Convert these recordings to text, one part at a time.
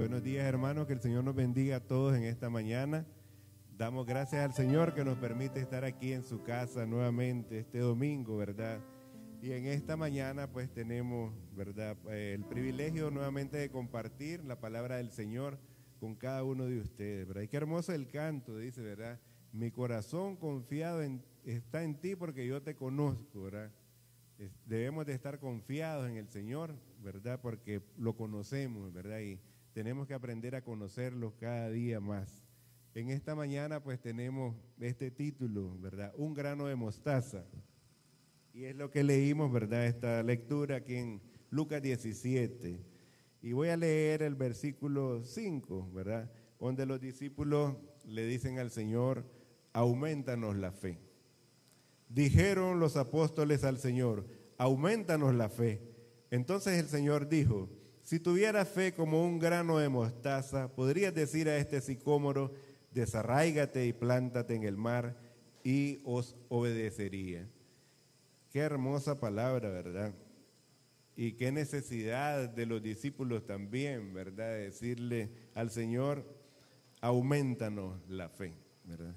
Buenos días hermanos, que el Señor nos bendiga a todos en esta mañana. Damos gracias al Señor que nos permite estar aquí en su casa nuevamente este domingo, ¿verdad? Y en esta mañana pues tenemos, ¿verdad? Eh, el privilegio nuevamente de compartir la palabra del Señor con cada uno de ustedes, ¿verdad? Y qué hermoso el canto, dice, ¿verdad? Mi corazón confiado está en ti porque yo te conozco, ¿verdad? Debemos de estar confiados en el Señor, ¿verdad? Porque lo conocemos, ¿verdad? Y tenemos que aprender a conocerlo cada día más. En esta mañana pues tenemos este título, ¿verdad? Un grano de mostaza. Y es lo que leímos, ¿verdad? Esta lectura aquí en Lucas 17. Y voy a leer el versículo 5, ¿verdad? Donde los discípulos le dicen al Señor, aumentanos la fe. Dijeron los apóstoles al Señor, aumentanos la fe. Entonces el Señor dijo, si tuvieras fe como un grano de mostaza, podrías decir a este sicómoro, desarráigate y plántate en el mar y os obedecería. Qué hermosa palabra, ¿verdad? Y qué necesidad de los discípulos también, ¿verdad? decirle al Señor, aumentanos la fe, ¿verdad?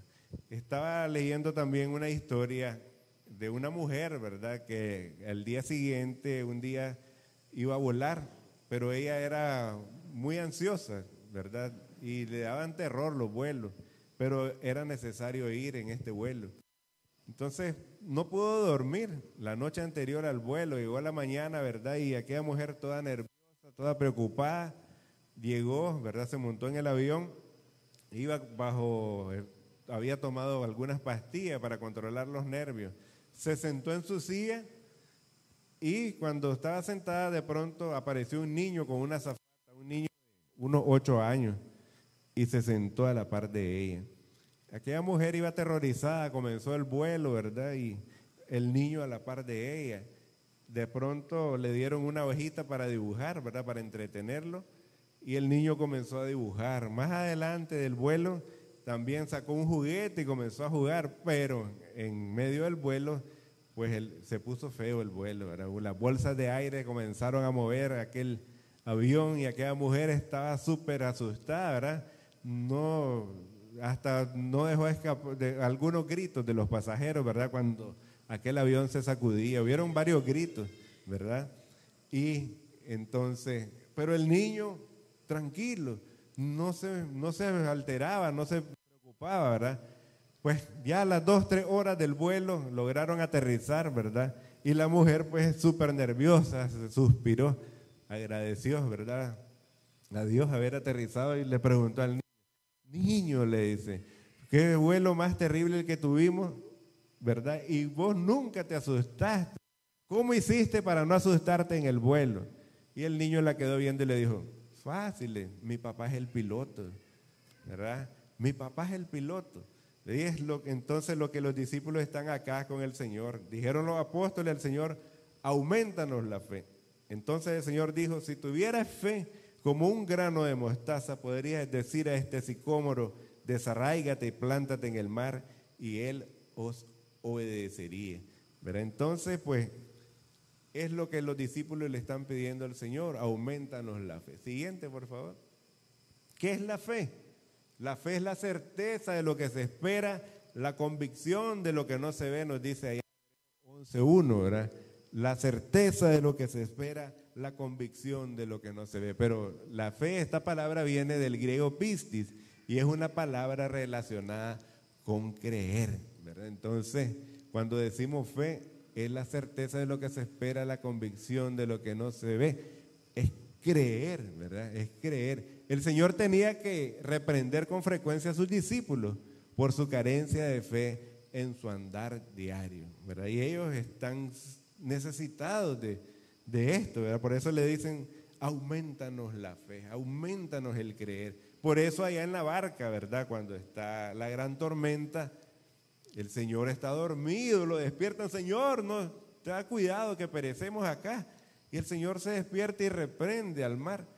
Estaba leyendo también una historia de una mujer, ¿verdad? Que el día siguiente, un día, iba a volar pero ella era muy ansiosa, ¿verdad? Y le daban terror los vuelos, pero era necesario ir en este vuelo. Entonces no pudo dormir la noche anterior al vuelo, llegó a la mañana, ¿verdad? Y aquella mujer toda nerviosa, toda preocupada, llegó, ¿verdad? Se montó en el avión, iba bajo, eh, había tomado algunas pastillas para controlar los nervios, se sentó en su silla y cuando estaba sentada, de pronto apareció un niño con una zafata, un niño de unos ocho años, y se sentó a la par de ella. Aquella mujer iba aterrorizada, comenzó el vuelo, ¿verdad? Y el niño a la par de ella. De pronto le dieron una hojita para dibujar, ¿verdad? Para entretenerlo. Y el niño comenzó a dibujar. Más adelante del vuelo también sacó un juguete y comenzó a jugar, pero en medio del vuelo pues se puso feo el vuelo, ¿verdad? las bolsas de aire comenzaron a mover aquel avión y aquella mujer estaba súper asustada, ¿verdad? No, hasta no dejó escapar de algunos gritos de los pasajeros, ¿verdad? Cuando aquel avión se sacudía, hubieron varios gritos, ¿verdad? Y entonces, pero el niño tranquilo, no se, no se alteraba, no se preocupaba, ¿verdad? Pues ya a las dos, tres horas del vuelo lograron aterrizar, ¿verdad? Y la mujer pues súper nerviosa, suspiró, agradeció, ¿verdad? A Dios haber aterrizado y le preguntó al niño, niño le dice, qué vuelo más terrible el que tuvimos, ¿verdad? Y vos nunca te asustaste. ¿Cómo hiciste para no asustarte en el vuelo? Y el niño la quedó viendo y le dijo, fácil, mi papá es el piloto, ¿verdad? Mi papá es el piloto. Entonces lo que los discípulos están acá con el Señor. Dijeron los apóstoles al Señor, aumentanos la fe. Entonces el Señor dijo, si tuvieras fe como un grano de mostaza, podrías decir a este sicómoro, desarráigate y plántate en el mar, y él os obedecería. ¿Verdad? Entonces, pues, es lo que los discípulos le están pidiendo al Señor, aumentanos la fe. Siguiente, por favor. ¿Qué es la fe? La fe es la certeza de lo que se espera, la convicción de lo que no se ve, nos dice ahí 11.1, ¿verdad? La certeza de lo que se espera, la convicción de lo que no se ve. Pero la fe, esta palabra viene del griego pistis y es una palabra relacionada con creer, ¿verdad? Entonces, cuando decimos fe, es la certeza de lo que se espera, la convicción de lo que no se ve. Es creer, ¿verdad? Es creer. El Señor tenía que reprender con frecuencia a sus discípulos por su carencia de fe en su andar diario, ¿verdad? Y ellos están necesitados de, esto, ¿verdad? Por eso le dicen, aumentanos la fe, aumentanos el creer. Por eso allá en la barca, ¿verdad? Cuando está la gran tormenta, el Señor está dormido, lo despiertan, Señor, no, te cuidado que perecemos acá. Y el Señor se despierta y reprende al mar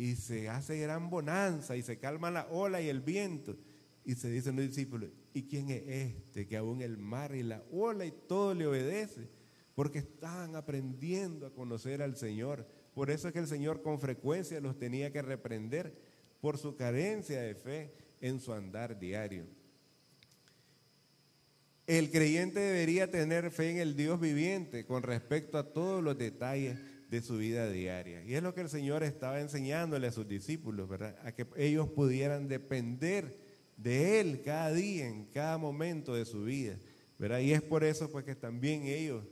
y se hace gran bonanza y se calma la ola y el viento. Y se dicen los discípulos, ¿y quién es este que aún el mar y la ola y todo le obedece? Porque estaban aprendiendo a conocer al Señor, Por eso es que el Señor con frecuencia los tenía que reprender por su carencia de fe en su andar diario. El creyente debería tener fe en el Dios viviente con respecto a todos los detalles de su vida diaria. Y es lo que el Señor estaba enseñándole a sus discípulos, ¿verdad? A que ellos pudieran depender de Él cada día, en cada momento de su vida, ¿verdad? Y es por eso pues que también ellos,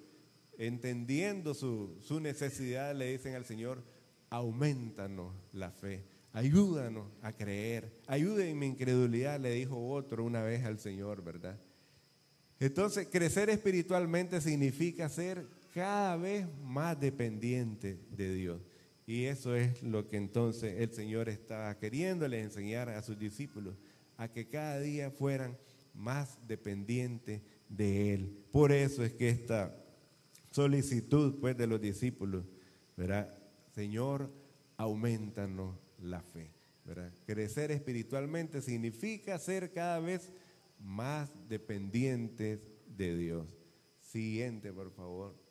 entendiendo su, su necesidad, le dicen al Señor, aumentanos la fe, ayúdanos a creer, ayúdenme mi incredulidad, le dijo otro una vez al Señor, ¿verdad? Entonces, crecer espiritualmente significa ser cada vez más dependiente de Dios. Y eso es lo que entonces el Señor estaba queriéndole enseñar a sus discípulos, a que cada día fueran más dependientes de Él. Por eso es que esta solicitud pues de los discípulos, ¿verdad? Señor, aumentanos la fe. Crecer espiritualmente significa ser cada vez más dependientes de Dios. Siguiente, por favor.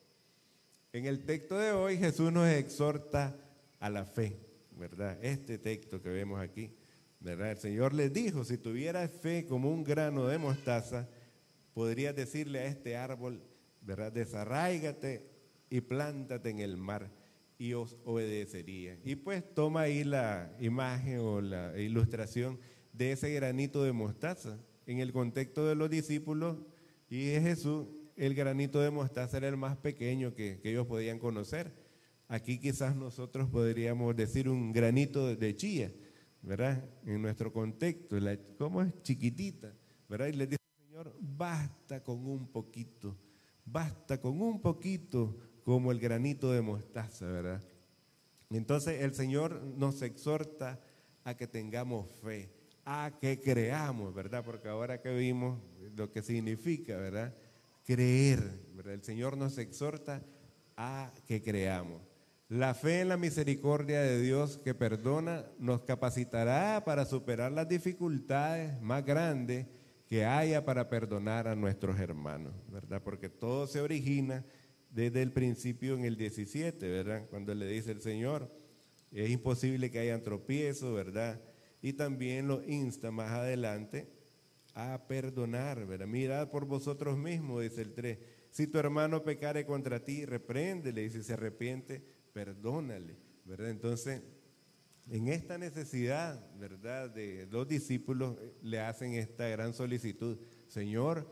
En el texto de hoy Jesús nos exhorta a la fe, ¿verdad? Este texto que vemos aquí, ¿verdad? El Señor les dijo, si tuvieras fe como un grano de mostaza, podrías decirle a este árbol, ¿verdad? Desarráigate y plántate en el mar y os obedecería. Y pues toma ahí la imagen o la ilustración de ese granito de mostaza en el contexto de los discípulos y de Jesús el granito de mostaza era el más pequeño que, ellos podían conocer. Aquí quizás nosotros podríamos decir un granito de chía, ¿verdad? En nuestro contexto, ¿cómo es? Chiquitita, ¿verdad? Y les dice el Señor, basta con un poquito, basta con un poquito como el granito de mostaza, ¿verdad? Entonces el Señor nos exhorta a que tengamos fe, a que creamos, ¿verdad? Porque ahora que vimos lo que significa, ¿verdad? Creer. El Señor nos exhorta a que creamos. La fe en la misericordia de Dios que perdona nos capacitará para superar las dificultades más grandes que haya para perdonar a nuestros hermanos, ¿verdad? Porque todo se origina desde el principio en el 17, ¿verdad? Cuando le dice el Señor, es imposible que haya tropiezo, ¿verdad? Y también lo insta más adelante a perdonar, ¿verdad? Mirad por vosotros mismos, dice el 3. Si tu hermano pecare contra ti, repréndele y si se arrepiente, perdónale, ¿verdad? Entonces, en esta necesidad, ¿verdad? De los discípulos eh, le hacen esta gran solicitud. Señor,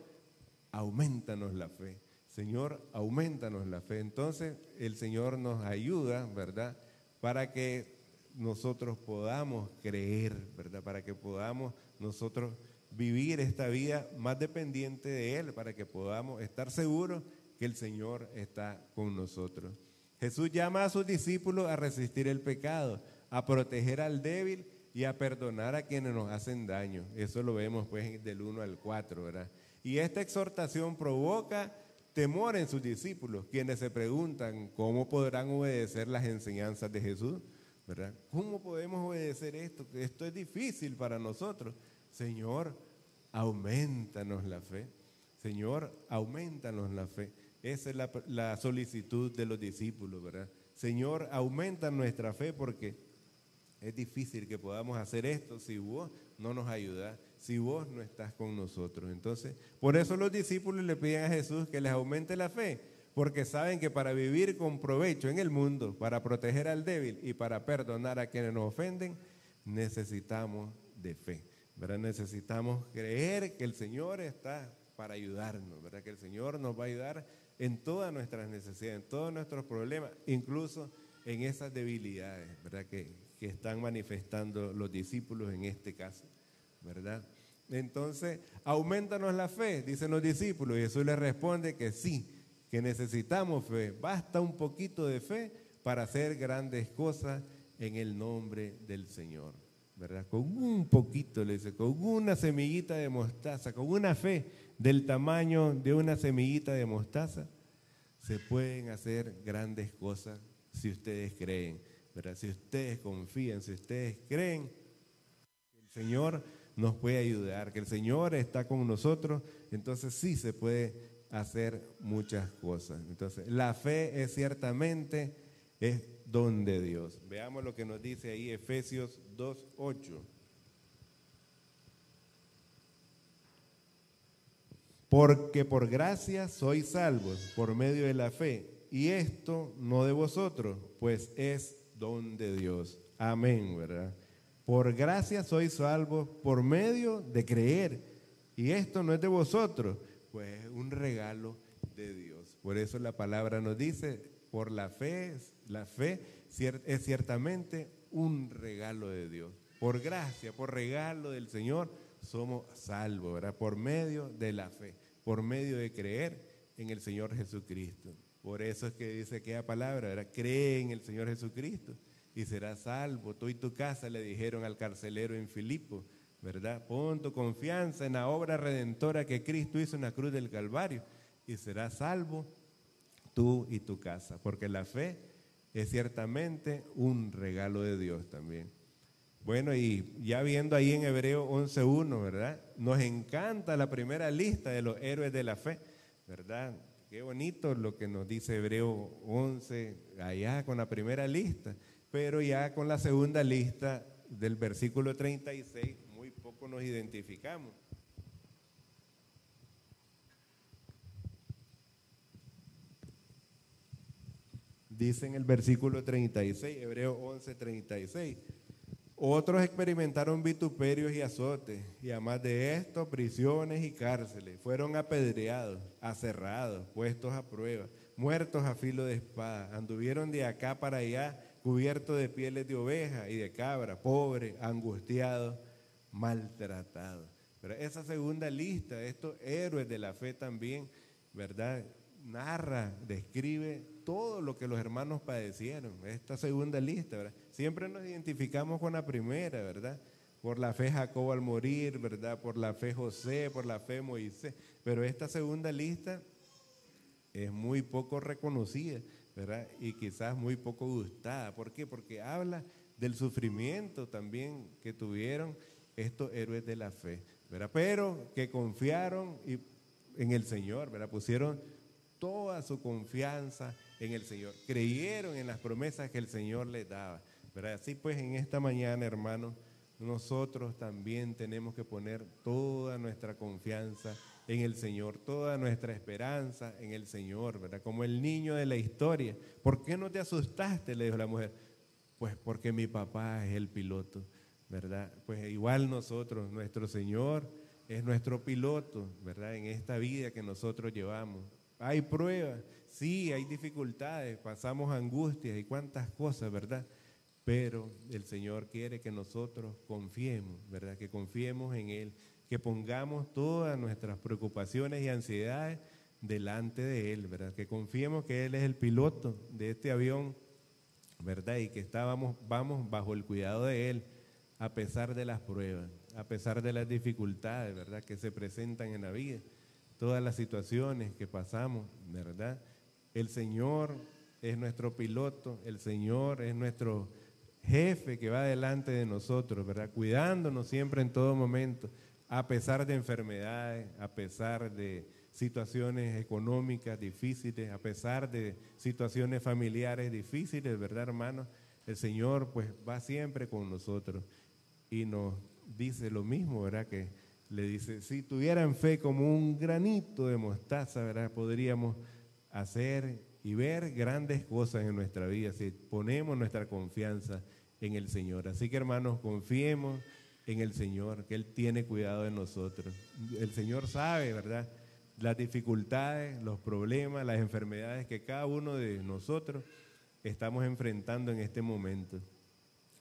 aumentanos la fe. Señor, aumentanos la fe. Entonces, el Señor nos ayuda, ¿verdad? Para que nosotros podamos creer, ¿verdad? Para que podamos nosotros vivir esta vida más dependiente de Él para que podamos estar seguros que el Señor está con nosotros. Jesús llama a sus discípulos a resistir el pecado, a proteger al débil y a perdonar a quienes nos hacen daño. Eso lo vemos pues del 1 al 4, ¿verdad? Y esta exhortación provoca temor en sus discípulos, quienes se preguntan cómo podrán obedecer las enseñanzas de Jesús, ¿verdad? ¿Cómo podemos obedecer esto? Esto es difícil para nosotros. Señor, aumentanos la fe. Señor, aumentanos la fe. Esa es la, solicitud de los discípulos, ¿verdad? Señor, aumenta nuestra fe porque es difícil que podamos hacer esto si vos no nos ayudas, si vos no estás con nosotros. Entonces, por eso los discípulos le piden a Jesús que les aumente la fe, porque saben que para vivir con provecho en el mundo, para proteger al débil y para perdonar a quienes nos ofenden, necesitamos de fe. Necesitamos creer que el Señor está para ayudarnos, ¿verdad? Que el Señor nos va a ayudar en todas nuestras necesidades, en todos nuestros problemas, incluso en esas debilidades, ¿verdad? Que, que están manifestando los discípulos en este caso, ¿verdad? Entonces, aumentanos la fe, dicen los discípulos, y Jesús les responde que sí, que necesitamos fe, basta un poquito de fe para hacer grandes cosas en el nombre del Señor. ¿Verdad? Con un poquito, le dice, con una semillita de mostaza, con una fe del tamaño de una semillita de mostaza, se pueden hacer grandes cosas si ustedes creen, ¿verdad? Si ustedes confían, si ustedes creen que el Señor nos puede ayudar, que el Señor está con nosotros, entonces sí se puede hacer muchas cosas. Entonces, la fe es ciertamente es don de Dios. Veamos lo que nos dice ahí Efesios 2.8. Porque por gracia sois salvos por medio de la fe, y esto no de vosotros, pues es don de Dios. Amén, ¿verdad? Por gracia sois salvos por medio de creer, y esto no es de vosotros, pues es un regalo de Dios. Por eso la palabra nos dice, por la fe, la fe es ciertamente un regalo de Dios. Por gracia, por regalo del Señor, somos salvos, ¿verdad? Por medio de la fe, por medio de creer en el Señor Jesucristo. Por eso es que dice aquella palabra, ¿verdad? Cree en el Señor Jesucristo y serás salvo. Tú y tu casa le dijeron al carcelero en Filipo, ¿verdad? Pon tu confianza en la obra redentora que Cristo hizo en la cruz del Calvario y serás salvo tú y tu casa, porque la fe es ciertamente un regalo de Dios también. Bueno, y ya viendo ahí en Hebreo 11.1, ¿verdad? Nos encanta la primera lista de los héroes de la fe, ¿verdad? Qué bonito lo que nos dice Hebreo 11, allá con la primera lista, pero ya con la segunda lista del versículo 36, muy poco nos identificamos. Dice en el versículo 36, Hebreo 11, 36. Otros experimentaron vituperios y azotes, y además de esto, prisiones y cárceles. Fueron apedreados, aserrados, puestos a prueba, muertos a filo de espada. Anduvieron de acá para allá, cubiertos de pieles de oveja y de cabra, pobres, angustiados, maltratados. Pero esa segunda lista estos héroes de la fe también, ¿verdad? narra, describe todo lo que los hermanos padecieron. Esta segunda lista, ¿verdad? Siempre nos identificamos con la primera, ¿verdad? Por la fe Jacob al morir, ¿verdad? Por la fe José, por la fe Moisés. Pero esta segunda lista es muy poco reconocida, ¿verdad? Y quizás muy poco gustada. ¿Por qué? Porque habla del sufrimiento también que tuvieron estos héroes de la fe, ¿verdad? Pero que confiaron en el Señor, ¿verdad? Pusieron toda su confianza en el Señor. Creyeron en las promesas que el Señor les daba. Pero así pues en esta mañana, hermanos, nosotros también tenemos que poner toda nuestra confianza en el Señor, toda nuestra esperanza en el Señor, ¿verdad? Como el niño de la historia. ¿Por qué no te asustaste? Le dijo la mujer. Pues porque mi papá es el piloto, ¿verdad? Pues igual nosotros, nuestro Señor es nuestro piloto, ¿verdad? En esta vida que nosotros llevamos. Hay pruebas, sí, hay dificultades, pasamos angustias y cuántas cosas, ¿verdad? Pero el Señor quiere que nosotros confiemos, ¿verdad? Que confiemos en Él, que pongamos todas nuestras preocupaciones y ansiedades delante de Él, ¿verdad? Que confiemos que Él es el piloto de este avión, ¿verdad? Y que estábamos, vamos bajo el cuidado de Él a pesar de las pruebas, a pesar de las dificultades, ¿verdad? Que se presentan en la vida todas las situaciones que pasamos, ¿verdad? El Señor es nuestro piloto, el Señor es nuestro jefe que va delante de nosotros, ¿verdad? Cuidándonos siempre en todo momento, a pesar de enfermedades, a pesar de situaciones económicas difíciles, a pesar de situaciones familiares difíciles, ¿verdad, hermano? El Señor pues va siempre con nosotros y nos dice lo mismo, ¿verdad? Que le dice, si tuvieran fe como un granito de mostaza, ¿verdad? Podríamos hacer y ver grandes cosas en nuestra vida si ponemos nuestra confianza en el Señor. Así que hermanos, confiemos en el Señor, que Él tiene cuidado de nosotros. El Señor sabe, ¿verdad? Las dificultades, los problemas, las enfermedades que cada uno de nosotros estamos enfrentando en este momento,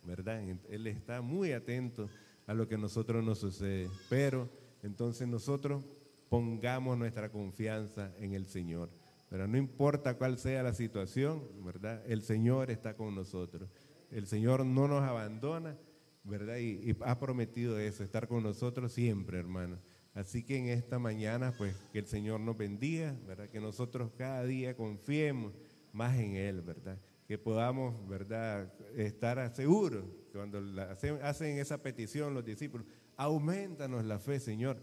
¿verdad? Él está muy atento a lo que a nosotros nos sucede. Pero entonces nosotros pongamos nuestra confianza en el Señor. Pero no importa cuál sea la situación, ¿verdad? El Señor está con nosotros. El Señor no nos abandona, ¿verdad? Y, ha prometido eso, estar con nosotros siempre, hermano. Así que en esta mañana, pues, que el Señor nos bendiga, ¿verdad? Que nosotros cada día confiemos más en Él, ¿verdad? que podamos, ¿verdad?, estar seguros cuando hacen esa petición los discípulos, aumentanos la fe, Señor,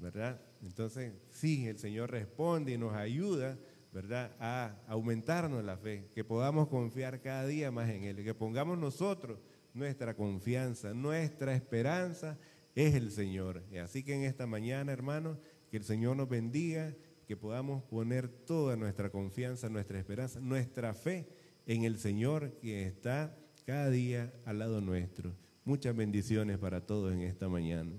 ¿verdad? Entonces, sí, el Señor responde y nos ayuda ¿verdad? A aumentarnos la fe, que podamos confiar cada día más en Él, que pongamos nosotros nuestra confianza, nuestra esperanza es el Señor. Así que en esta mañana, hermanos, que el Señor nos bendiga, que podamos poner toda nuestra confianza, nuestra esperanza, nuestra fe en el Señor que está cada día al lado nuestro. Muchas bendiciones para todos en esta mañana.